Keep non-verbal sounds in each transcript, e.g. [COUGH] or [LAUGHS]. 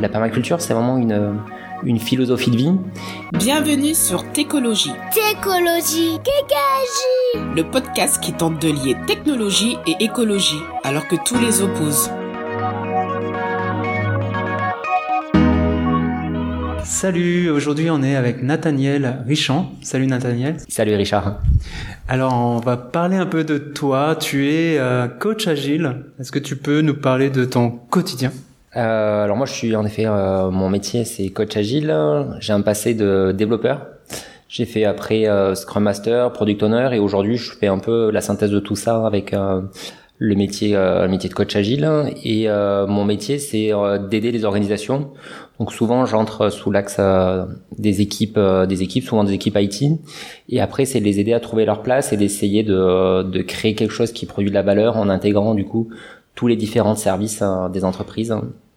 La permaculture, c'est vraiment une, une philosophie de vie. Bienvenue sur Técologie. Técologie, Kékagie. Le podcast qui tente de lier technologie et écologie, alors que tous les opposent. Salut, aujourd'hui on est avec Nathaniel Richand. Salut Nathaniel. Salut Richard. Alors on va parler un peu de toi. Tu es euh, coach agile. Est-ce que tu peux nous parler de ton quotidien? Euh, alors moi, je suis en effet, euh, mon métier c'est coach agile. J'ai un passé de développeur. J'ai fait après euh, Scrum Master, Product Owner, et aujourd'hui, je fais un peu la synthèse de tout ça avec euh, le métier, le métier de coach agile. Et mon métier, c'est d'aider les organisations. Donc souvent, j'entre sous l'axe des équipes, des équipes, souvent des équipes IT. Et après, c'est les aider à trouver leur place et d'essayer de, de créer quelque chose qui produit de la valeur en intégrant du coup tous les différents services des entreprises.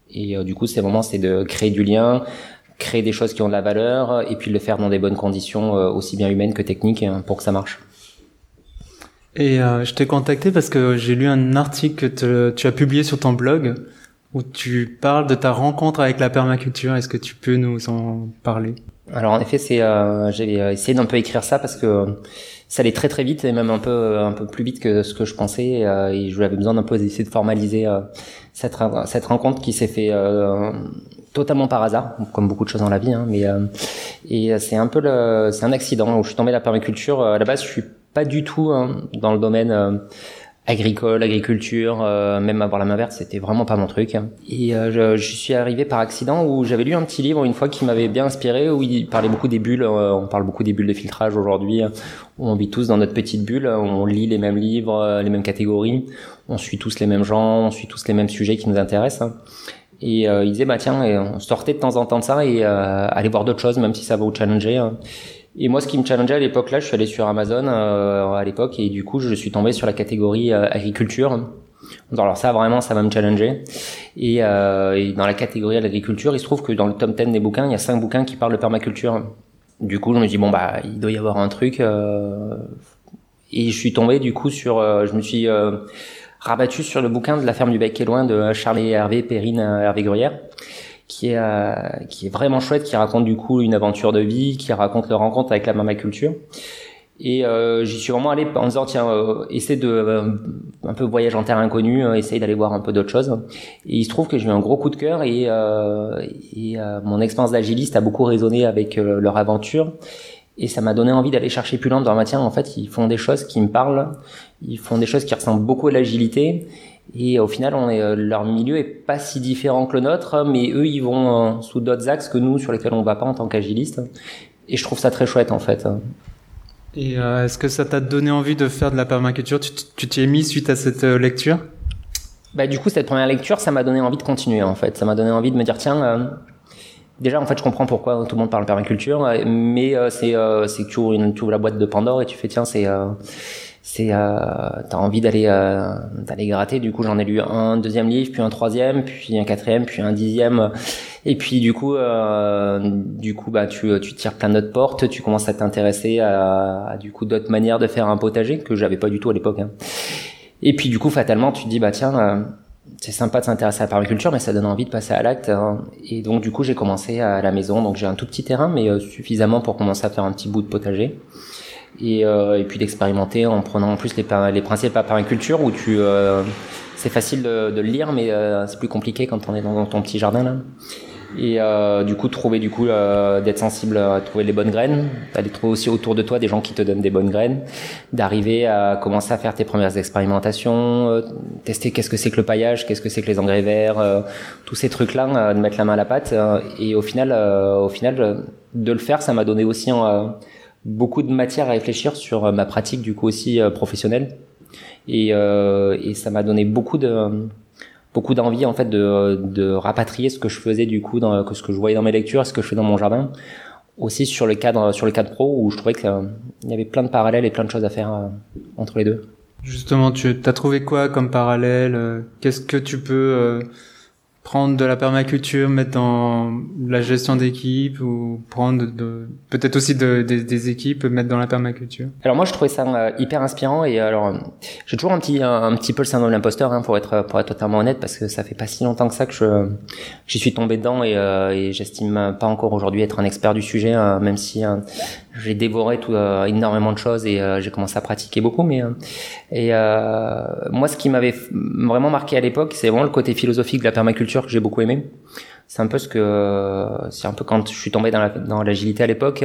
Et euh, du coup, c'est vraiment c'est de créer du lien, créer des choses qui ont de la valeur, et puis le faire dans des bonnes conditions, euh, aussi bien humaines que techniques, hein, pour que ça marche. Et euh, je t'ai contacté parce que j'ai lu un article que tu as publié sur ton blog où tu parles de ta rencontre avec la permaculture. Est-ce que tu peux nous en parler? Alors en effet, c'est euh, j'ai essayé d'un peu écrire ça parce que ça allait très très vite et même un peu un peu plus vite que ce que je pensais euh, et j'avais besoin d'un peu essayer de formaliser cette, cette rencontre qui s'est fait euh, totalement par hasard, comme beaucoup de choses dans la vie. Hein, mais euh, et c'est un peu le, c'est un accident où je suis tombé dans la permaculture. À la base, je suis pas du tout hein, dans le domaine euh, agricole, agriculture, euh, même avoir la main verte, c'était vraiment pas mon truc. Et euh, je, suis arrivé par accident où j'avais lu un petit livre une fois qui m'avait bien inspiré, où il parlait beaucoup des bulles. Euh, on parle beaucoup des bulles de filtrage aujourd'hui. On vit tous dans notre petite bulle, on lit les mêmes livres, les mêmes catégories, on suit tous les mêmes gens, on suit tous les mêmes sujets qui nous intéressent. Et il disait bah tiens, et on sortait de temps en temps de ça et aller voir d'autres choses, même si ça va vous challenger. Et moi, ce qui me challengeait à l'époque là, je suis allé sur Amazon euh, à l'époque et du coup, je suis tombé sur la catégorie euh, agriculture. Alors ça, vraiment, ça va me challenger. Et, euh, et dans la catégorie de l'agriculture, il se trouve que dans le top 10 des bouquins, il y a cinq bouquins qui parlent de permaculture. Du coup, je me dis bon bah, il doit y avoir un truc. Euh, et je suis tombé du coup sur, je me suis rabattu sur le bouquin de la ferme du Bec et loin de Charlie Hervé Perrine Hervé Gruyère qui est euh, qui est vraiment chouette, qui raconte du coup une aventure de vie, qui raconte leur rencontre avec la mamaculture. Et euh, j'y suis vraiment allé en disant tiens, euh, essaie de euh, un peu voyage en terre inconnue, euh, essaye d'aller voir un peu d'autres choses. Et il se trouve que j'ai eu un gros coup de cœur et, et mon expérience d'agiliste a beaucoup résonné avec leur aventure. Et ça m'a donné envie d'aller chercher plus loin dans la matière. En fait, ils font des choses qui me parlent, ils font des choses qui ressemblent beaucoup à l'agilité. Et au final, on est, euh, leur milieu est pas si différent que le nôtre, mais eux, ils vont euh, sous d'autres axes que nous, sur lesquels on va pas en tant qu'agiliste. Et je trouve ça très chouette, en fait. Et euh, est-ce que ça t'a donné envie de faire de la permaculture? Tu t'y es mis suite à cette lecture? Bah, du coup, cette première lecture, ça m'a donné envie de continuer, en fait. Ça m'a donné envie de me dire, tiens, déjà, en fait, je comprends pourquoi tout le monde parle permaculture, mais c'est c'est que tu ouvres, une, tu ouvres la boîte de Pandore et tu fais, tiens, c'est c'est euh, t'as envie d'aller euh, d'aller gratter du coup j'en ai lu un deuxième livre puis un troisième puis un quatrième puis un dixième et puis du coup euh, du coup bah tu tu tires plein d'autres portes tu commences à t'intéresser à, du coup d'autres manières de faire un potager que j'avais pas du tout à l'époque hein. et puis du coup fatalement tu te dis bah tiens euh, c'est sympa de s'intéresser à la permaculture, mais ça donne envie de passer à l'acte. Hein. Et donc, du coup, j'ai commencé à la maison. Donc, j'ai un tout petit terrain, mais euh, suffisamment pour commencer à faire un petit bout de potager et, euh, et puis d'expérimenter en prenant en plus les, les principes de la permaculture où tu euh, c'est facile de, de, le lire mais euh, c'est plus compliqué quand on est dans, ton petit jardin là. Et euh, du coup trouver du coup euh, d'être sensible à trouver les bonnes graines d'aller trouver aussi autour de toi des gens qui te donnent des bonnes graines d'arriver à commencer à faire tes premières expérimentations euh, tester qu'est-ce que c'est que le paillage qu'est-ce que c'est que les engrais verts tous ces trucs là de mettre la main à la pâte et au final au final de le faire ça m'a donné aussi un beaucoup de matière à réfléchir sur euh, ma pratique du coup aussi euh, professionnelle. Et, euh, et ça m'a donné beaucoup de beaucoup d'envie en fait de, de rapatrier ce que je faisais du coup dans ce que je voyais dans mes lectures ce que je fais dans mon jardin. Aussi sur le cadre sur le cadre pro où je trouvais qu'il y avait plein de parallèles et plein de choses à faire entre les deux. Justement tu as trouvé quoi comme parallèle? Qu'est-ce que tu peux prendre de la permaculture, mettre dans la gestion d'équipe ou prendre de, peut-être aussi de, des équipes, mettre dans la permaculture. Alors moi je trouvais ça euh, hyper inspirant et alors j'ai toujours un petit un, petit peu le syndrome de l'imposteur hein, pour être pour être totalement honnête parce que ça fait pas si longtemps que ça que je j'y suis tombé dedans et, euh, et j'estime pas encore aujourd'hui être un expert du sujet euh, même si j'ai dévoré tout énormément de choses et j'ai commencé à pratiquer beaucoup mais et moi ce qui m'avait vraiment marqué à l'époque c'est vraiment le côté philosophique de la permaculture que j'ai beaucoup aimé. C'est un peu ce que, c'est un peu quand je suis tombé dans dans l'agilité à l'époque.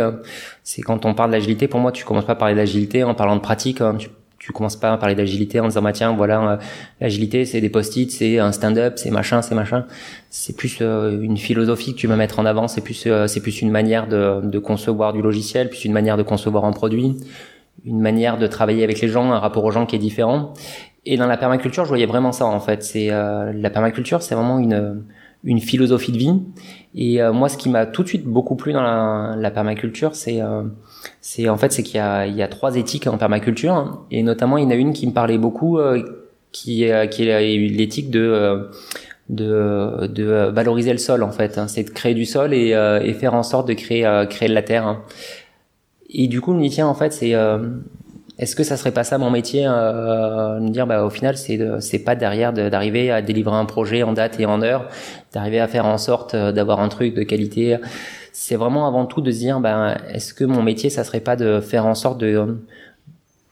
C'est quand on parle d'agilité, pour moi, tu commences pas à parler d'agilité en parlant de pratique. Hein. Tu commences pas à parler d'agilité en disant bah tiens voilà l'agilité c'est des post-it c'est un stand-up c'est machin c'est machin c'est plus euh, une philosophie que tu vas mettre en avant c'est plus euh, c'est plus une manière de, de concevoir du logiciel plus une manière de concevoir un produit une manière de travailler avec les gens un rapport aux gens qui est différent et dans la permaculture, je voyais vraiment ça en fait. C'est euh, la permaculture, c'est vraiment une une philosophie de vie. Et euh, moi, ce qui m'a tout de suite beaucoup plu dans la, la permaculture, c'est euh, c'est en fait c'est qu'il y a il y a trois éthiques en permaculture et notamment il y en a une qui me parlait beaucoup, qui est qui est l'éthique de de, de valoriser le sol en fait. Hein. C'est de créer du sol et, et faire en sorte de créer créer de la terre. Hein. Et du coup, me dit tiens en fait c'est est-ce que ça serait pas ça mon métier euh, me dire bah au final c'est c'est pas derrière d'arriver à délivrer un projet en date et en heure d'arriver à faire en sorte euh, d'avoir un truc de qualité. C'est vraiment avant tout de se dire bah est-ce que mon métier ça serait pas de faire en sorte de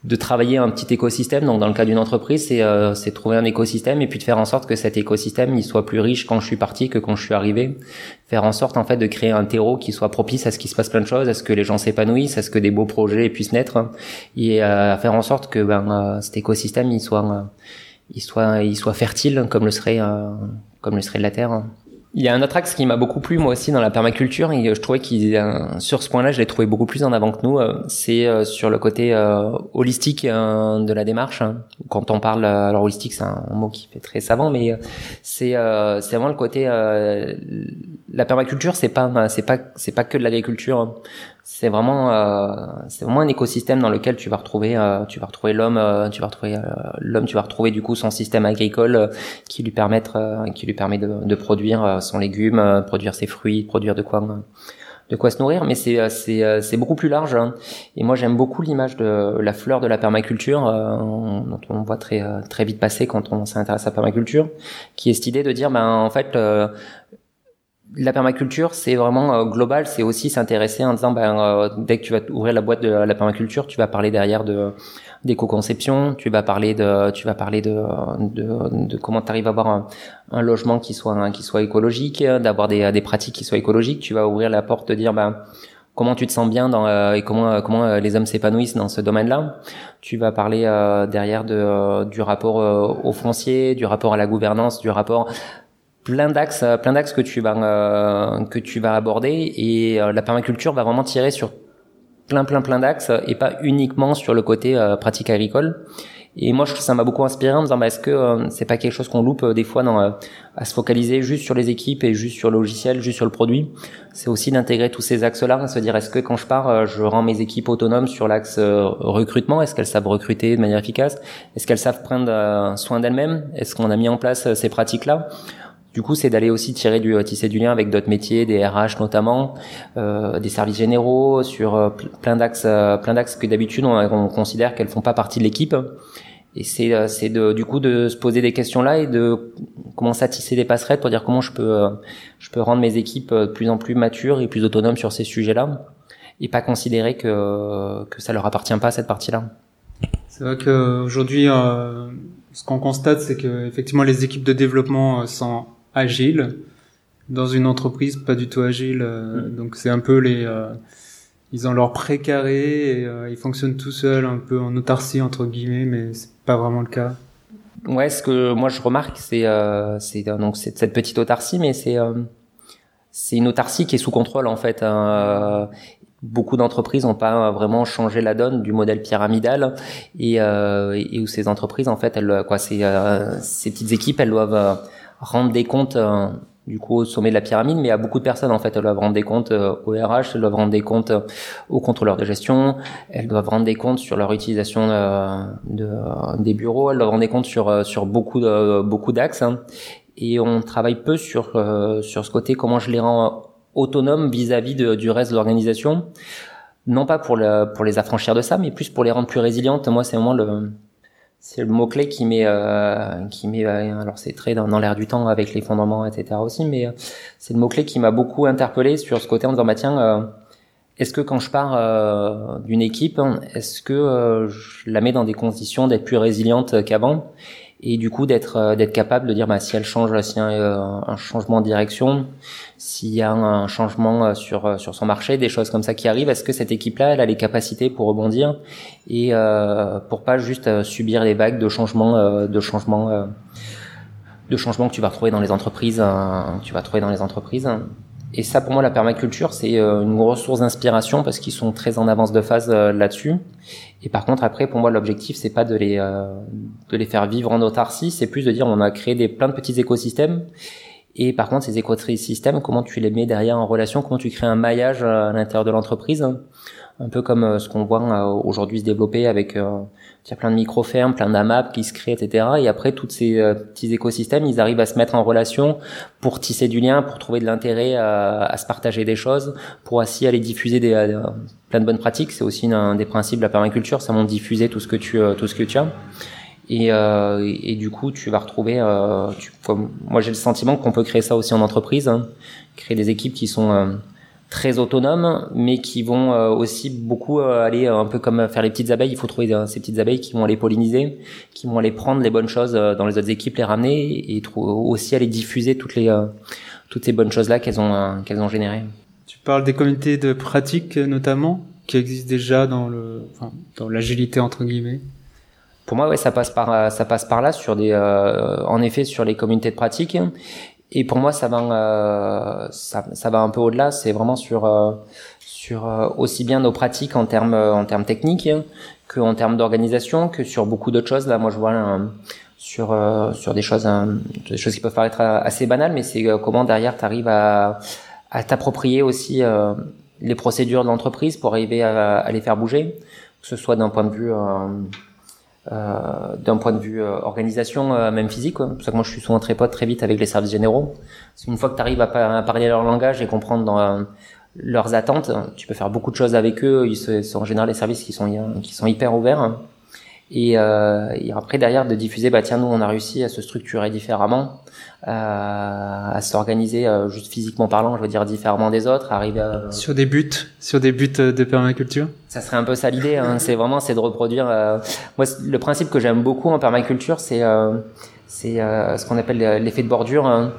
de travailler un petit écosystème. Donc dans le cas d'une entreprise, c'est euh, c'est trouver un écosystème et puis de faire en sorte que cet écosystème il soit plus riche quand je suis parti que quand je suis arrivé. Faire en sorte en fait de créer un terreau qui soit propice à ce qu'il se passe plein de choses, à ce que les gens s'épanouissent, à ce que des beaux projets puissent naître et euh, à faire en sorte que ben euh, cet écosystème il soit il soit il soit fertile comme le serait comme le serait la terre. Il y a un autre axe qui m'a beaucoup plu moi aussi dans la permaculture et je trouvais qu'il euh, sur ce point-là je l'ai trouvé beaucoup plus en avant que nous. Euh, c'est euh, sur le côté holistique de la démarche. Hein. Quand on parle, alors holistique c'est un mot qui fait très savant, mais c'est c'est vraiment le côté la permaculture c'est pas c'est pas c'est pas que de l'agriculture. Hein c'est vraiment euh, c'est vraiment un écosystème dans lequel tu vas retrouver euh, tu vas retrouver l'homme euh, tu vas retrouver l'homme tu vas retrouver du coup son système agricole qui lui permettre qui lui permet de, de produire son légume produire ses fruits produire de quoi de quoi se nourrir mais c'est c'est c'est beaucoup plus large hein. et moi j'aime beaucoup l'image de la fleur de la permaculture dont on voit très très vite passer quand on s'intéresse à la permaculture qui est cette idée de dire ben en fait la permaculture, c'est vraiment euh, global. C'est aussi s'intéresser en disant, ben, euh, dès que tu vas ouvrir la boîte de la permaculture, tu vas parler derrière de d'éco-conception, tu vas parler de, tu vas parler de, de, de comment tu arrives à avoir un, logement qui soit qui soit écologique, d'avoir des, des pratiques qui soient écologiques. Tu vas ouvrir la porte de dire, ben, comment tu te sens bien dans euh, et comment comment les hommes s'épanouissent dans ce domaine-là. Tu vas parler derrière de du rapport au foncier, du rapport à la gouvernance, du rapport plein d'axes euh, plein d'axes que tu vas euh, que tu vas aborder et euh, la permaculture va vraiment tirer sur plein plein plein d'axes et pas uniquement sur le côté pratique agricole. Et moi je ça m'a beaucoup inspiré en me disant bah, est-ce que c'est pas quelque chose qu'on loupe des fois dans à se focaliser juste sur les équipes et juste sur le logiciel juste sur le produit? C'est aussi d'intégrer tous ces axes là se dire est-ce que quand je pars je rends mes équipes autonomes sur l'axe recrutement? Est-ce qu'elles savent recruter de manière efficace? Est-ce qu'elles savent prendre soin d'elles-mêmes? Est-ce qu'on a mis en place ces pratiques là du coup, c'est d'aller aussi tirer du euh, tisser du lien avec d'autres métiers, des RH notamment, euh, des services généraux, sur euh, plein d'axes, euh, plein d'axes que d'habitude on, on, considère qu'elles font pas partie de l'équipe. Et c'est c'est du coup de se poser des questions là et de commencer à tisser des passerelles pour dire comment je peux je peux rendre mes équipes de plus en plus matures et plus autonomes sur ces sujets-là et pas considérer que que ça leur appartient pas cette partie-là. C'est vrai qu'aujourd'hui, euh, ce qu'on constate, c'est que effectivement les équipes de développement sont agile dans une entreprise pas du tout agile. Euh, mm. Donc c'est un peu les euh, ils ont leur précaré et euh, ils fonctionnent tout seuls, un peu en autarcie entre guillemets, mais c'est pas vraiment le cas. Ouais, ce que moi je remarque, c'est c'est donc c'est cette petite autarcie, mais c'est c'est une autarcie qui est sous contrôle en fait. Hein, beaucoup d'entreprises n'ont pas vraiment changé la donne du modèle pyramidal et, et où ces entreprises en fait, elles quoi, ces, ces petites équipes, elles doivent rendre des comptes euh, du coup au sommet de la pyramide, mais à beaucoup de personnes en fait. Elles doivent rendre des comptes euh, au RH, elles doivent rendre des comptes euh, aux de gestion, elles doivent rendre des comptes sur leur utilisation de, des bureaux, elles doivent rendre des comptes sur sur beaucoup beaucoup d'axes. Hein. et on travaille peu sur sur ce côté comment je les rends autonomes vis-à-vis du reste de l'organisation. Non pas pour le, pour les affranchir de ça, mais plus pour les rendre plus résilientes. Moi, c'est vraiment le c'est le mot clé qui met euh, qui met euh, alors c'est très dans, l'air du temps avec les fondements etc aussi mais euh, c'est le mot clé qui m'a beaucoup interpellé sur ce côté en disant bah tiens euh, est-ce que quand je pars d'une équipe est-ce que je la mets dans des conditions d'être plus résiliente qu'avant? Et du coup d'être euh, d'être capable de dire bah si elle change s'il y a un, un, changement de direction s'il y a un changement euh, sur euh, sur son marché des choses comme ça qui arrivent est-ce que cette équipe là elle a les capacités pour rebondir et euh, pour pas juste subir les vagues de changements de changements de changements que tu vas retrouver dans les entreprises que tu vas trouver dans les entreprises? Et ça, pour moi, la permaculture, c'est euh, une grosse source d'inspiration parce qu'ils sont très en avance de phase euh, là-dessus. Et par contre, après, pour moi, l'objectif, c'est pas de les euh, de les faire vivre en autarcie, c'est plus de dire, on a créé des plein de petits écosystèmes. Et par contre, ces écosystèmes, comment tu les mets derrière en relation, comment tu crées un maillage à l'intérieur de l'entreprise, un peu comme ce qu'on voit aujourd'hui se développer avec il y a plein de micro-fermes, plein d'AMAP qui se créent, etc. Et après, tous ces euh, petits écosystèmes, ils arrivent à se mettre en relation pour tisser du lien, pour trouver de l'intérêt à, se partager des choses, pour aussi aller diffuser des, euh, plein de bonnes pratiques. C'est aussi un des principes de la permaculture, ça montre diffuser tout ce que tu, euh, tout ce que tu as. Et, et, du coup, tu vas retrouver. Tu, moi, j'ai le sentiment qu'on peut créer ça aussi en entreprise, hein. créer des équipes qui sont très autonomes, mais qui vont euh, aussi beaucoup euh, aller euh, un peu comme faire les petites abeilles. Il faut trouver ces petites abeilles qui vont aller polliniser, qui vont aller prendre les bonnes choses dans les autres équipes, les ramener et aussi aller diffuser toutes les toutes ces bonnes choses là qu'elles ont qu'elles ont générées. Tu parles des communautés de pratique notamment qui existent déjà dans le enfin, dans l'agilité entre guillemets? Pour moi, ouais, ça passe par ça passe par là sur des en effet sur les communautés de pratique et pour moi, ça va, euh, ça, ça, va un peu au-delà. C'est vraiment sur, euh, sur euh, aussi bien nos pratiques en termes, en termes techniques que en termes d'organisation, que sur beaucoup d'autres choses. Là, moi, je vois sur, sur des choses, des choses qui peuvent paraître assez banales, mais c'est comment derrière tu arrives à, à t'approprier aussi les procédures de l'entreprise pour arriver à, à, les faire bouger, que ce soit d'un point de vue euh, d'un point de vue euh, organisation, euh, même physique. C'est pour ça que moi je suis souvent très pote très vite avec les services généraux. Parce qu'une fois que tu arrives à, parler leur langage et comprendre dans leurs attentes, tu peux faire beaucoup de choses avec eux. Ils sont en général les services qui sont qui sont hyper ouverts. Et, euh, et, après derrière de diffuser bah tiens nous on a réussi à se structurer différemment à, à s'organiser euh, juste physiquement parlant je veux dire différemment des autres arriver à... sur des buts sur des buts de permaculture? Ça serait un peu ça l'idée hein. c'est vraiment c'est de reproduire euh, moi le principe que j'aime beaucoup en permaculture c'est euh, c'est ce qu'on appelle l'effet de bordure hein,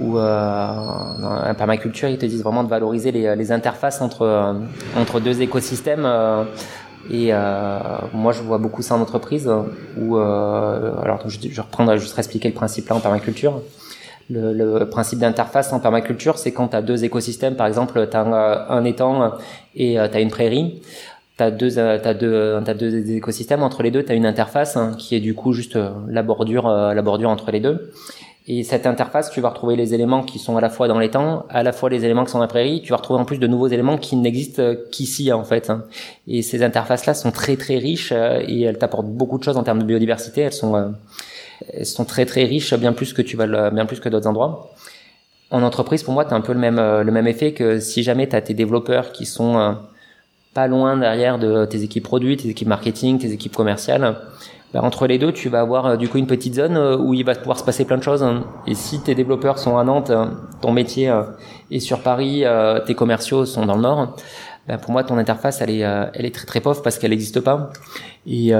où en permaculture ils te disent vraiment de valoriser les, les interfaces entre entre deux écosystèmes et euh, moi, je vois beaucoup ça en entreprise où, euh, alors je, je reprends, juste expliquer le principe là en permaculture. Le, le principe d'interface en permaculture, c'est quand tu as deux écosystèmes, par exemple, tu as un, étang et euh, tu as une prairie. Tu as deux, as deux, as deux écosystèmes. Entre les deux, tu as une interface hein, qui est du coup juste euh, la bordure, euh, la bordure entre les deux. Et cette interface, tu vas retrouver les éléments qui sont à la fois dans les temps, à la fois les éléments qui sont dans la prairie. Tu vas retrouver en plus de nouveaux éléments qui n'existent qu'ici en fait. Hein. Et ces interfaces-là sont très très riches euh, et elles t'apportent beaucoup de choses en termes de biodiversité. Elles sont euh, elles sont très très riches, bien plus que tu vas bien plus que d'autres endroits. En entreprise, pour moi, tu as un peu le même euh, le même effet que si jamais tu as tes développeurs qui sont pas loin derrière de tes équipes produits, tes équipes marketing, tes équipes commerciales bah, entre les deux, tu vas avoir euh, du coup une petite zone euh, où il va pouvoir se passer plein de choses. Et si tes développeurs sont à Nantes, euh, ton métier est sur Paris, tes commerciaux sont dans le Nord, bah, pour moi ton interface elle est elle est très très pauvre parce qu'elle n'existe pas. Et,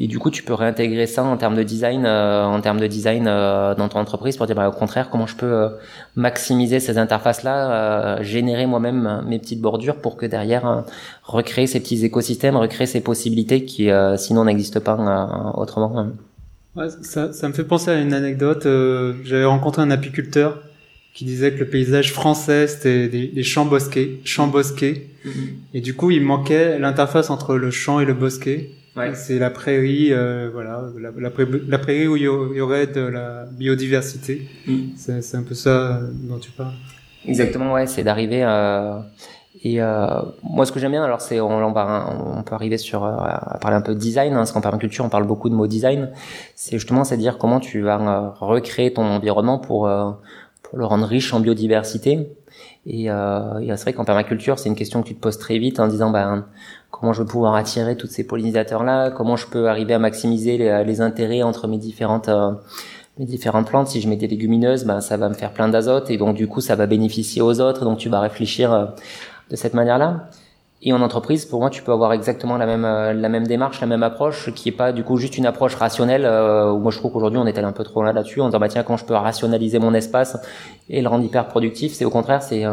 et du coup tu peux réintégrer ça en termes de design, en termes de design dans ton entreprise pour dire bah, au contraire comment je peux maximiser ces interfaces là, générer moi-même mes petites bordures pour que derrière recréer ces petits écosystèmes, recréer ces possibilités qui euh, sinon n'existent pas euh, autrement. Ouais, ça, ça, me fait penser à une anecdote. Euh, j'avais rencontré un apiculteur qui disait que le paysage français c'était des, champs bosqués, champs bosqués, mm-hmm. et du coup il manquait l'interface entre le champ et le bosquet. Ouais. C'est la prairie, voilà, la, la, prairie où il y aurait de la biodiversité. Mm. C'est un peu ça dont tu parles. Exactement, ouais, c'est d'arriver à Et euh, moi, ce que j'aime bien, alors, c'est on, on, on, peut arriver sur euh, à parler un peu de design, hein, parce qu'en permaculture, on parle beaucoup de mots design. C'est justement, c'est dire comment tu vas euh, recréer ton environnement pour euh, pour le rendre riche en biodiversité. Et, euh, et c'est vrai qu'en permaculture, c'est une question que tu te poses très vite en disant, ben, comment je vais pouvoir attirer tous ces pollinisateurs-là, comment je peux arriver à maximiser les, les intérêts entre mes différentes mes différentes plantes, si je mets des légumineuses, ben ça va me faire plein d'azote et donc du coup ça va bénéficier aux autres. Donc tu vas réfléchir de cette manière-là. Et en entreprise, pour moi, tu peux avoir exactement la même euh, la même démarche, la même approche, qui est pas du coup juste une approche rationnelle. Euh, où moi, je trouve qu'aujourd'hui, on est allé un peu trop là là-dessus, en disant bah tiens, quand je peux rationaliser mon espace et le rendre hyper productif, c'est au contraire, c'est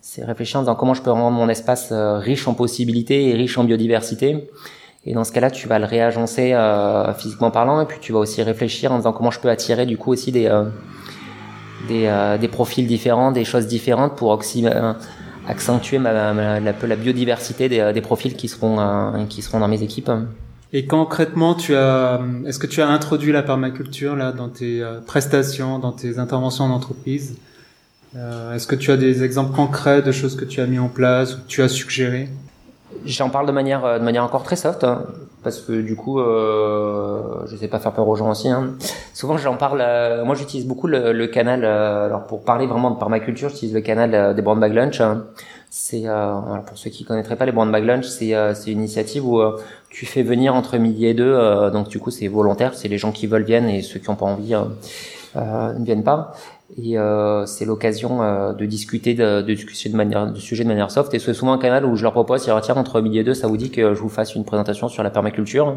c'est réfléchir en disant comment je peux rendre mon espace euh, riche en possibilités et riche en biodiversité? Et dans ce cas-là, tu vas le réagencer euh, physiquement parlant, et puis tu vas aussi réfléchir en disant comment je peux attirer du coup aussi des des, des profils différents, des choses différentes pour aussi accentuer ma, ma, la, la, biodiversité des, des, profils qui seront euh, qui seront dans mes équipes. Et concrètement, tu as, est-ce que tu as introduit la permaculture là dans tes euh, prestations, dans tes interventions en entreprise? Euh, Est-ce que tu as des exemples concrets de choses que tu as mis en place ou que tu as suggéré J'en parle de manière de manière encore très soft. Parce que du coup, euh, je sais pas faire peur aux gens aussi. Hein. Souvent, j'en parle. Euh, moi, j'utilise beaucoup le, le canal. Euh, alors, pour parler vraiment de permaculture, j'utilise le canal euh, des Brown Bag Lunch. Hein. C'est euh, pour ceux qui connaîtraient pas les Brown Bag Lunch, c'est c'est une initiative où tu fais venir entre midi et deux. donc, du coup, c'est volontaire. C'est les gens qui veulent viennent et ceux qui ont pas envie ne viennent pas et euh, c'est l'occasion euh, de discuter de, de discuter de manière de sujet de manière soft. Et c'est souvent un canal où je leur propose tiens entre midi et deux ça vous dit que je vous fasse une présentation sur la permaculture.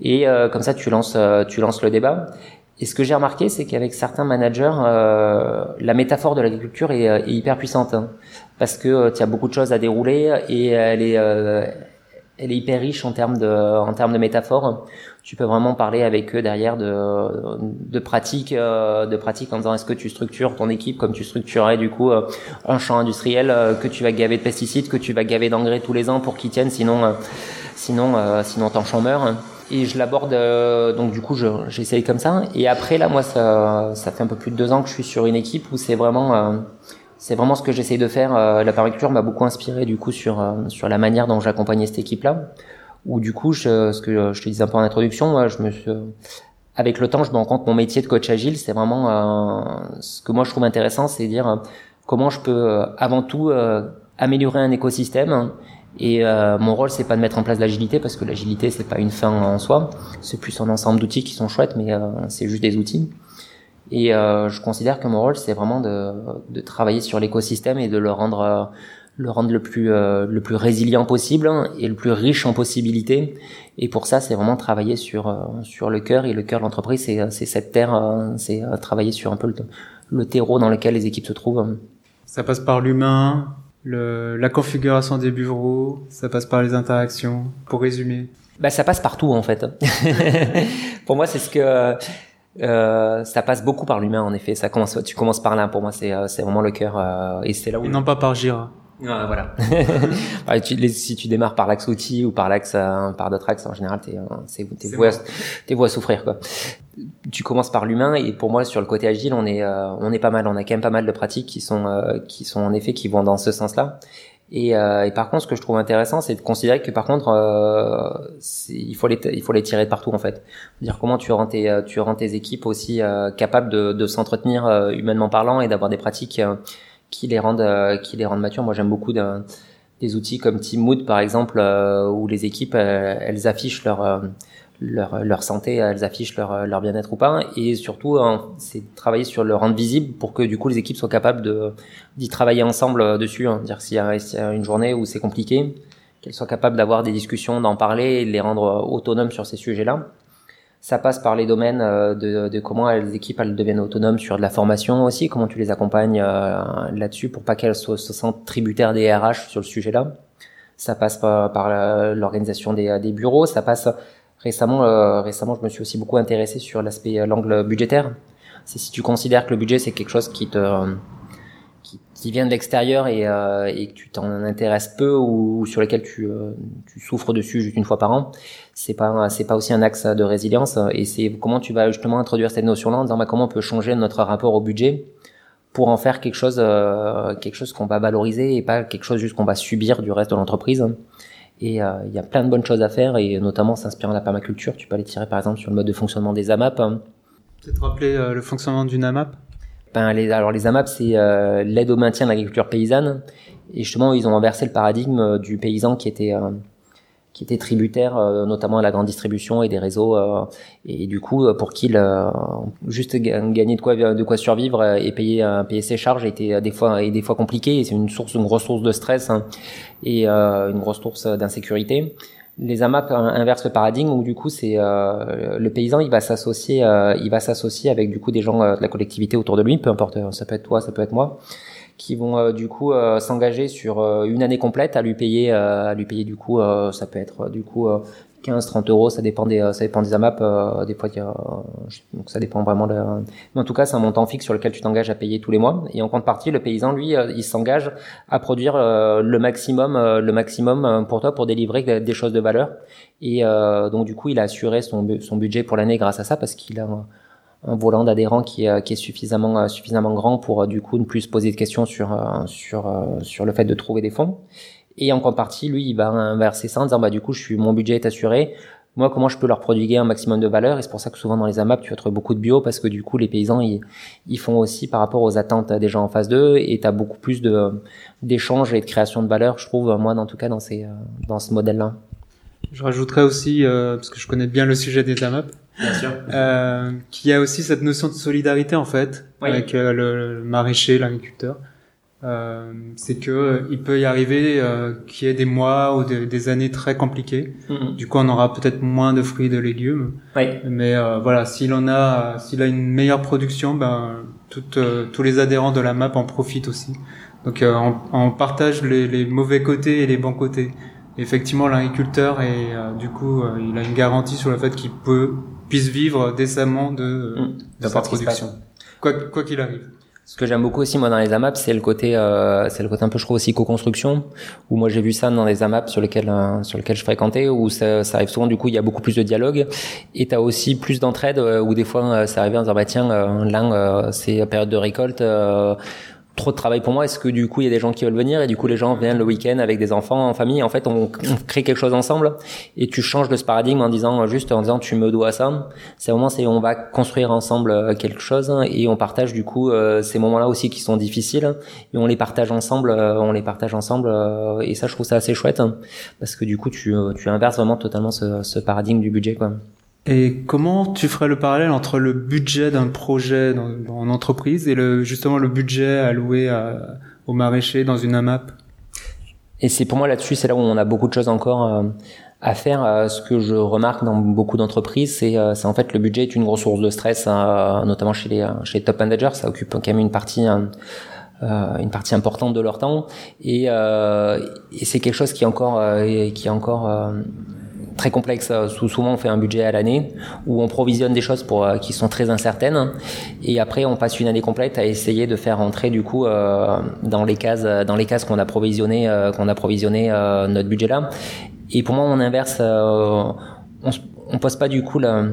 Et euh, comme ça tu lances euh, tu lances le débat. Et ce que j'ai remarqué c'est qu'avec certains managers euh, la métaphore de l'agriculture est, est, hyper puissante hein, parce que tu as beaucoup de choses à dérouler et elle est elle est hyper riche en termes de en termes de métaphores tu peux vraiment parler avec eux derrière de, de pratiques, euh, de pratiques en disant est-ce que tu structures ton équipe comme tu structurerais du coup euh, un champ industriel euh, que tu vas gaver de pesticides, que tu vas gaver d'engrais tous les ans pour qu'ils tiennent, sinon, sinon, sinon ton champ meurt. Et je l'aborde donc du coup j'essaye comme ça. Et après là moi ça, ça fait un peu plus de deux ans que je suis sur une équipe où c'est vraiment c'est vraiment ce que j'essaye de faire. la permaculture m'a beaucoup inspiré du coup sur sur la manière dont j'accompagnais cette équipe là où du coup, je, ce que je te disais un peu en introduction, je me suis, avec le temps, je me rends compte mon métier de coach agile, c'est vraiment euh, ce que moi je trouve intéressant, c'est dire euh, comment je peux euh, avant tout améliorer un écosystème. Et mon rôle, c'est pas de mettre en place l'agilité parce que l'agilité, c'est pas une fin en soi. C'est plus un ensemble d'outils qui sont chouettes, mais c'est juste des outils. Et je considère que mon rôle, c'est vraiment de, de travailler sur l'écosystème et de le rendre le rendre le plus euh, le plus résilient possible et le plus riche en possibilités et pour ça c'est vraiment travailler sur euh, sur le cœur et le cœur de l'entreprise c'est c'est cette terre euh, c'est travailler sur un peu le, le, terreau dans lequel les équipes se trouvent ça passe par l'humain le, la configuration des bureaux ça passe par les interactions pour résumer bah ça passe partout en fait [LAUGHS] pour moi c'est ce que euh, ça passe beaucoup par l'humain en effet. Ça commence, tu commences par là. Pour moi, c'est c'est vraiment le cœur euh, et c'est là où. Et non pas par Jira. Ah, voilà. [LAUGHS] si tu démarres par l'axe outil ou par l'axe euh, par d'autres axes, en général, t'es euh, t'es voué, à souffrir quoi. Tu commences par l'humain et pour moi sur le côté agile, on est euh, on est pas mal. On a quand même pas mal de pratiques qui sont qui sont en effet qui vont dans ce sens-là. Et, et, par contre, ce que je trouve intéressant, c'est de considérer que par contre, il faut les il faut les tirer de partout en fait. Dire comment tu rends tes tu rends tes équipes aussi capables de, de s'entretenir humainement parlant et d'avoir des pratiques qui les rendent euh, qui les rendent matures. Moi, j'aime beaucoup des outils comme Teammood par exemple, euh, où les équipes euh, elles affichent leur leur, leur santé, elles affichent leur, leur bien-être ou pas, et surtout c'est travailler sur le rendre visible pour que du coup les équipes soient capables d'y travailler ensemble dessus. Hein. Dire s'il y, y, a une journée où c'est compliqué, qu'elles soient capables d'avoir des discussions, d'en parler, et de les rendre autonomes sur ces sujets-là. Ça passe par les domaines euh, de, de, comment les équipes elles deviennent autonomes sur de la formation aussi, comment tu les accompagnes euh, là-dessus pour pas qu'elles se sentent tributaires des RH sur le sujet-là. Ça passe par, par l'organisation des, des, bureaux. Ça passe récemment. Euh, récemment, je me suis aussi beaucoup intéressé sur l'aspect l'angle budgétaire. C'est si tu considères que le budget c'est quelque chose qui te qui vient de l'extérieur et, euh, et, que tu t'en intéresses peu ou, sur lequel tu, euh, tu, souffres dessus juste une fois par an, c'est pas c'est pas aussi un axe de résilience et c'est comment tu vas justement introduire cette notion-là en disant bah, comment on peut changer notre rapport au budget pour en faire quelque chose, quelque chose qu'on va valoriser et pas quelque chose juste qu'on va subir du reste de l'entreprise. Et il y a plein de bonnes choses à faire et notamment s'inspirant de la permaculture. Tu peux aller tirer par exemple sur le mode de fonctionnement des AMAP. Peut-être rappeler le fonctionnement d'une AMAP ben, les, alors les AMAP, c'est euh, l'aide au maintien de l'agriculture paysanne. Et justement, ils ont inversé le paradigme euh, du paysan qui était euh, qui était tributaire notamment à la grande distribution et des réseaux et du coup pour qu'il juste gagner de quoi de quoi survivre et payer payer ses charges était des fois et des fois compliqué c'est une source une grosse source de stress hein, et une grosse source d'insécurité les AMAP inversent le paradigme où du coup c'est euh, le paysan il va s'associer euh, il va s'associer avec du coup des gens euh, de la collectivité autour de lui peu importe ça peut être toi ça peut être moi qui vont du coup s'engager sur une année complète à lui payer à lui payer du coup ça peut être du coup 15, 30 euros, ça dépend des, ça dépend des AMAP. Euh, des fois, a, donc ça dépend vraiment de. Mais en tout cas, c'est un montant fixe sur lequel tu t'engages à payer tous les mois. Et en contrepartie, le paysan, lui, euh, il s'engage à produire euh, le maximum, le maximum pour toi pour délivrer des choses de valeur. Et donc, du coup, il a assuré son, son budget pour l'année grâce à ça parce qu'il a un, volant d'adhérents qui, qui est suffisamment, suffisamment grand pour du coup ne plus se poser de questions sur, sur, sur le fait de trouver des fonds. Et en contrepartie, lui, il va inverser ça en disant, bah, du coup, je suis, mon budget est assuré. Moi, comment je peux leur prodiguer un maximum de valeur? Et c'est pour ça que souvent dans les AMAP, tu vas trouver beaucoup de bio parce que du coup, les paysans, ils, ils font aussi par rapport aux attentes des gens en face d'eux et tu as beaucoup plus de, d'échanges et de création de valeur, je trouve, moi, en tout cas, dans ces, dans ce modèle-là. Je rajouterais aussi, euh, parce que je connais bien le sujet des AMAP, Bien sûr. Euh, qu'il y a aussi cette notion de solidarité en fait avec euh, le, le, maraîcher, l'agriculteur. Euh, c'est que euh, il peut y arriver euh, qu'il y ait des mois ou des, années très compliquées. Mm-hmm. Du coup, on aura peut-être moins de fruits et de légumes. Oui. Mais euh, voilà, s'il en a, s'il a une meilleure production, ben toutes, tous les adhérents de la map en profitent aussi. Donc, on, on, partage les, les, mauvais côtés et les bons côtés. effectivement, l'agriculteur et du coup, il a une garantie sur le fait qu'il peut puisse vivre décemment de, mm. de sa production, quoi qu'il arrive. Ce que j'aime beaucoup aussi moi dans les AMAP, c'est le côté, euh, c'est le côté un peu je trouve aussi co-construction. Où moi j'ai vu ça dans les AMAP sur lesquels euh, sur lesquels je fréquentais, où ça, ça, arrive souvent du coup il y a beaucoup plus de dialogue et t'as aussi plus d'entraide euh, où des fois euh, ça arrive en disant bah tiens là c'est période de récolte trop de travail pour moi Est-ce que du coup il y a des gens qui veulent venir et du coup les gens viennent le week-end avec des enfants en famille? En fait, on, crée quelque chose ensemble et tu changes de ce paradigme en disant juste en disant tu me dois ça. C'est vraiment c'est on va construire ensemble euh, quelque chose et on partage du coup euh, ces moments-là aussi qui sont difficiles et on les partage ensemble. Euh, on les partage ensemble et ça je trouve ça assez chouette parce que du coup tu tu inverses vraiment totalement ce, ce paradigme du budget quoi. Et comment tu ferais le parallèle entre le budget d'un projet dans, en entreprise et le, justement le budget alloué à, au maraîcher dans une AMAP? Et c'est pour moi là-dessus, c'est là où on a beaucoup de choses encore euh, à faire. Euh, ce que je remarque dans beaucoup d'entreprises, c'est euh, en fait le budget est une grosse source de stress, notamment chez les, chez les top managers. Ça occupe quand même une partie. une partie importante de leur temps et, et c'est quelque chose qui est encore qui est encore très complexe. Euh, souvent, on fait un budget à l'année où on provisionne des choses pour euh, qui sont très incertaines et après on passe une année complète à essayer de faire entrer du coup euh, dans les cases dans les cases qu'on a provisionné qu'on a provisionné notre budget là. Et pour moi, on inverse. on, on pose pas du coup la,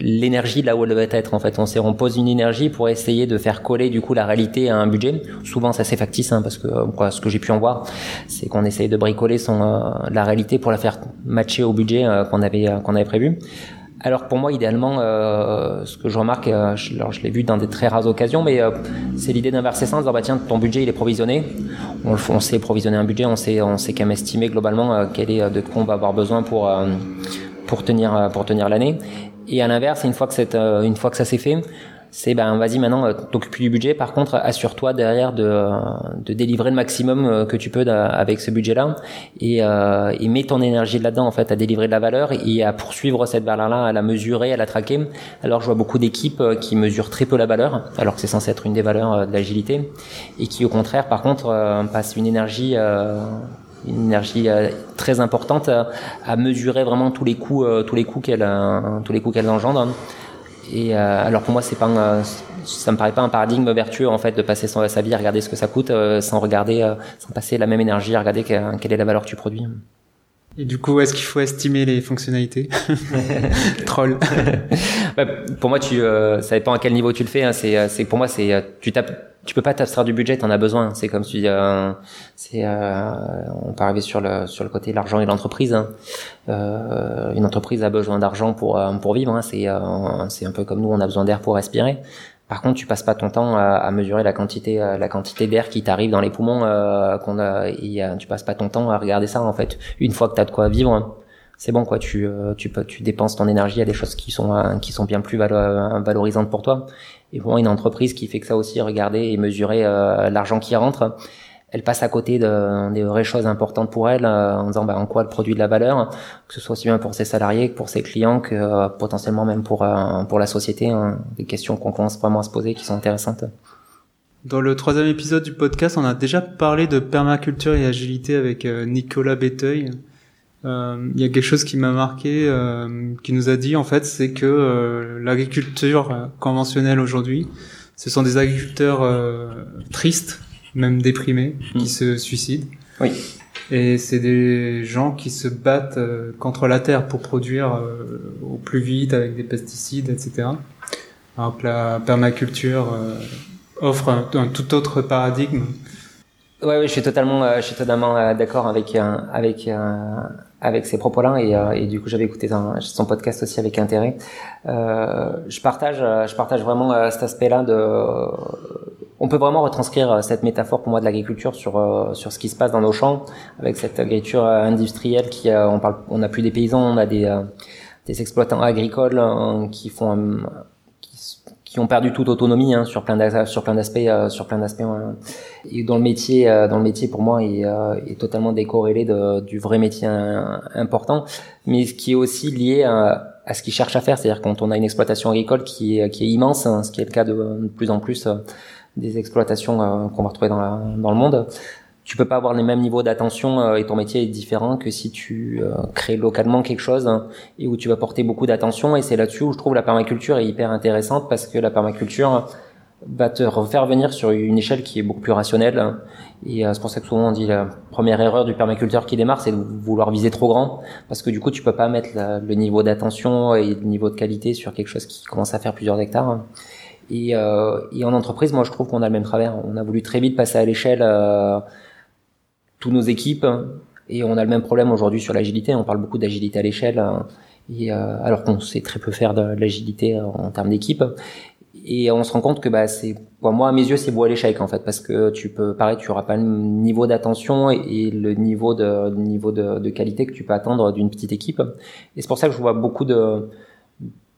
l'énergie là où elle devait être en fait. On, on pose une énergie pour essayer de faire coller du coup la réalité à un budget. Souvent ça c'est factice hein, parce que quoi, ce que j'ai pu en voir, c'est qu'on essaye de bricoler son euh, la réalité pour la faire matcher au budget euh, qu'on avait euh, qu'on avait prévu. Alors pour moi, idéalement, ce que je remarque, je, je l'ai vu dans des très rares occasions, mais c'est l'idée d'inverser ça, en disant bah tiens, ton budget il est provisionné, on, on sait provisionner un budget, on sait on sait quand même estimer globalement quel est de quoi on va avoir besoin pour pour tenir pour tenir l'année et à l'inverse, une fois que euh, une fois que ça s'est fait, c'est ben vas-y maintenant euh, t'occupes du budget. Par contre, assure-toi derrière de, de délivrer le maximum euh, que tu peux avec ce budget-là et, et mets ton énergie là-dedans en fait à délivrer de la valeur et à poursuivre cette valeur-là, à la mesurer, à la traquer. Alors je vois beaucoup d'équipes qui mesurent très peu la valeur, alors que c'est censé être une des valeurs de l'agilité et qui au contraire, par contre, passent une énergie une énergie euh, très importante à, mesurer vraiment tous les coûts, euh, tous les coûts qu'elle, euh, tous les coûts qu'elle engendre. Et alors pour moi, c'est pas, ça me paraît pas un paradigme vertueux en fait de passer son, sa vie à regarder ce que ça coûte sans regarder, sans passer la même énergie à regarder quelle est la valeur que tu produis. Et du coup, est-ce qu'il faut estimer les fonctionnalités [LAUGHS] [LAUGHS] Troll. pour moi, tu, ça dépend à quel niveau tu le fais. Hein. C'est, c'est pour moi, c'est tu tapes tu peux pas t'abstraire du budget, t'en as besoin. C'est comme si euh, c'est euh, on peut arriver sur le sur le côté l'argent et l'entreprise. Hein. Euh, une entreprise a besoin d'argent pour euh, pour vivre. Hein. C'est euh, c'est un peu comme nous, on a besoin d'air pour respirer. Par contre, tu passes pas ton temps à, à mesurer la quantité la quantité d'air qui t'arrive dans les poumons. qu'on a, et, tu passes pas ton temps à regarder ça en fait. Une fois que t'as de quoi vivre, c'est bon quoi. Tu tu tu dépenses ton énergie à des choses qui sont qui sont bien plus valorisantes pour toi. Et moi, une entreprise qui fait que ça aussi, regarder et mesurer euh, l'argent qui rentre, elle passe à côté de, des vraies choses importantes pour elle euh, en disant bah, en quoi elle produit de la valeur, que ce soit aussi bien pour ses salariés que pour ses clients, que euh, potentiellement même pour, pour la société. Hein. des questions qu'on commence vraiment à se poser qui sont intéressantes. Dans le troisième épisode du podcast, on a déjà parlé de permaculture et agilité avec Nicolas Béteuil. Euh, il y a quelque chose qui m'a marqué, euh, qui nous a dit en fait, c'est que euh, l'agriculture conventionnelle aujourd'hui, ce sont des agriculteurs tristes, même déprimés, qui mm. se suicident. Oui. Et c'est des gens qui se battent contre la terre pour produire au plus vite avec des pesticides, etc. Alors que la permaculture offre un, un, tout autre paradigme. Ouais, oui, je suis totalement, je suis totalement d'accord avec avec avec ces propos-là et, euh, et, du coup j'avais écouté son, podcast aussi avec intérêt. Euh, je partage, euh, je partage vraiment euh, cet aspect-là de. On peut vraiment retranscrire cette métaphore pour moi de l'agriculture sur sur ce qui se passe dans nos champs avec cette agriculture industrielle qui on parle, on n'a plus des paysans, on a des des exploitants agricoles qui font qui ont perdu toute autonomie hein, sur plein d'aspects, sur plein d'aspects, euh, d'aspects. Et dans le métier, euh, dans le métier pour moi, est, euh, totalement décorrélé du vrai métier important, mais ce qui est aussi lié à, ce qu'ils cherchent à faire, c'est-à-dire quand on a une exploitation agricole qui est, immense, hein, ce qui est le cas de, plus en plus des exploitations qu'on va retrouver dans le monde, tu peux pas avoir les mêmes niveaux d'attention euh, et ton métier est différent que si tu euh, crées localement quelque chose hein, et où tu vas porter beaucoup d'attention et c'est là-dessus où je trouve la permaculture est hyper intéressante parce que la permaculture va te refaire venir sur une échelle qui est beaucoup plus rationnelle hein. et euh, c'est pour ça que souvent on dit la première erreur du permaculteur qui démarre c'est de vouloir viser trop grand parce que du coup tu peux pas mettre le niveau d'attention et le niveau de qualité sur quelque chose qui commence à faire plusieurs hectares hein. et, euh, et en entreprise moi je trouve qu'on a le même travers on a voulu très vite passer à l'échelle tous nos équipes. Et on a le même problème aujourd'hui sur l'agilité. On parle beaucoup d'agilité à l'échelle, et euh, alors qu'on sait très peu faire de l'agilité en termes d'équipe. Et on se rend compte que bah c'est, moi à mes yeux, c'est beau à l'échec en fait, parce que tu peux, pareil, tu auras pas le niveau d'attention et, le niveau de niveau de, de, qualité que tu peux attendre d'une petite équipe. Et c'est pour ça que je vois beaucoup de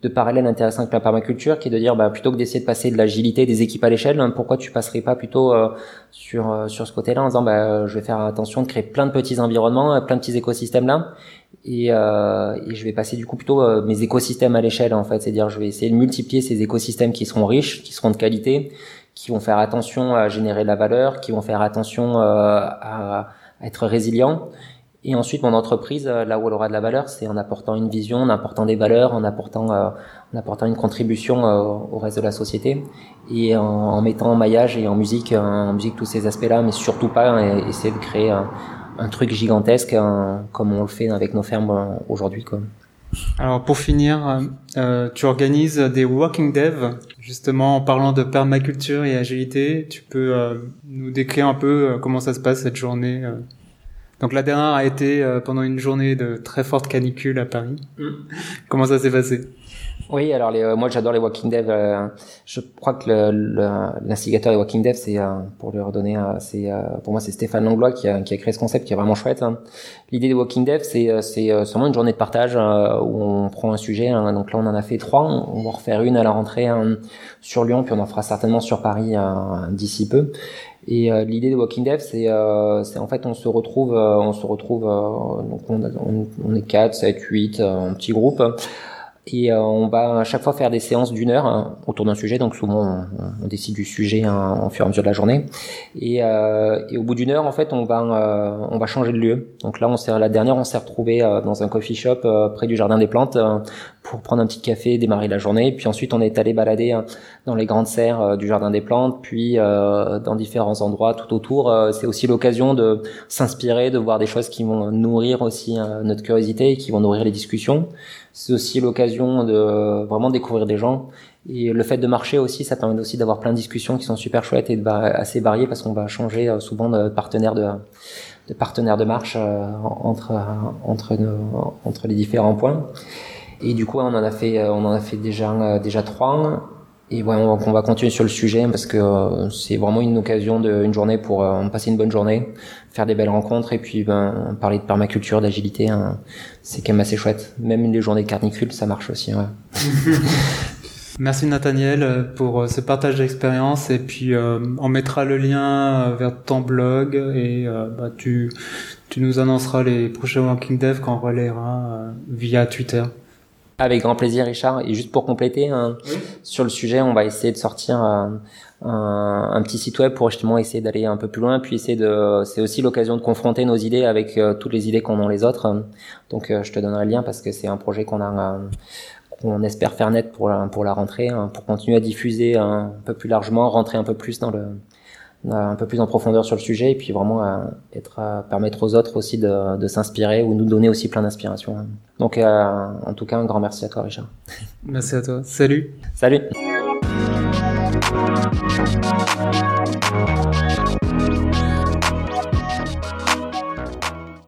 de parallèle intéressant avec la permaculture, qui est de dire, bah, plutôt que d'essayer de passer de l'agilité des équipes à l'échelle, hein, pourquoi tu passerais pas plutôt euh, sur euh, sur ce côté-là en disant, bah, je vais faire attention de créer plein de petits environnements, euh, plein de petits écosystèmes là, et, et je vais passer du coup plutôt mes écosystèmes à l'échelle en fait, c'est-à-dire je vais essayer de multiplier ces écosystèmes qui seront riches, qui seront de qualité, qui vont faire attention à générer de la valeur, qui vont faire attention à, à être résilients et ensuite, mon entreprise, euh, là où elle aura de la valeur, c'est en apportant une vision, en apportant des valeurs, en apportant, euh, en apportant une contribution euh, au reste de la société, et en, mettant en maillage et en musique, en musique tous ces aspects-là, mais surtout pas hein, essayer de créer un, truc gigantesque comme on le fait avec nos fermes aujourd'hui. Alors pour finir, tu organises des Walking Dev, justement en parlant de permaculture et agilité. Tu peux nous décrire un peu comment ça se passe cette journée donc la dernière a été euh, pendant une journée de très forte canicule à Paris. Mm. Comment ça s'est passé? Oui, alors les, euh, moi j'adore les Walking Dev. Euh, je crois que l'instigateur des Walking Dev, c'est pour lui redonner, c'est pour moi c'est Stéphane Langlois qui a, qui a créé ce concept qui est vraiment chouette. Hein. L'idée des Walking Dev, c'est c'est seulement une journée de partage où on prend un sujet. Hein. donc là on en a fait trois. On va en refaire une à la rentrée hein, sur Lyon, puis on en fera certainement sur Paris d'ici peu. Et euh, l'idée de Walking Dev, c'est euh, en fait on se retrouve, euh, on se retrouve, donc on, on, est 4, 7, 8 en petit groupe et euh, on va à chaque fois faire des séances d'une heure hein, autour d'un sujet. Donc souvent on, décide du sujet hein, en fur et à mesure de la journée. Et, euh, et au bout d'une heure, en fait, on va euh, on va changer de lieu. Donc là, on s'est la dernière, on s'est retrouvé euh, dans un coffee shop près du jardin des plantes pour prendre un petit café, démarrer la journée. Puis ensuite, on est allé balader hein, dans les grandes serres du jardin des plantes, puis dans différents endroits tout autour. C'est aussi l'occasion de s'inspirer, de voir des choses qui vont nourrir aussi notre curiosité, et qui vont nourrir les discussions c'est aussi l'occasion de vraiment découvrir des gens Et le fait de marcher aussi, ça permet aussi d'avoir plein de discussions qui sont super chouettes et assez variées parce qu'on va changer souvent de partenaire de, de partenaires de marche entre entre entre les différents points. Et du coup, on en a fait on en a fait déjà déjà trois. Et ouais, on, va continuer sur le sujet parce que euh, c'est vraiment une occasion de une journée pour euh, passer une bonne journée, faire des belles rencontres et puis ben, parler de permaculture, d'agilité. Hein, c'est quand même assez chouette. Même les journées carnicules, ça marche aussi. Ouais. [LAUGHS] Merci Nathaniel euh, pour ce partage d'expérience et puis on mettra le lien vers ton blog et bah, tu tu nous annonceras les prochains Walking Dev qu'on relaiera via Twitter. Avec grand plaisir, Richard. Et juste pour compléter, hein, sur le sujet, on va essayer de sortir un, un, petit site web pour justement essayer d'aller un peu plus loin, puis essayer de. C'est aussi l'occasion de confronter nos idées avec euh, toutes les idées qu'on a les autres. Donc, euh, je te donnerai le lien parce que c'est un projet qu'on a. Qu'on espère faire naître pour la, pour la rentrée, hein, pour continuer à diffuser un peu plus largement, rentrer un peu plus dans le, un peu plus en profondeur sur le sujet et puis vraiment euh, être permettre aux autres aussi de, de s'inspirer ou nous donner aussi plein d'inspiration. Donc euh, en tout cas un grand merci à toi Richard. Merci à toi. Salut. Salut.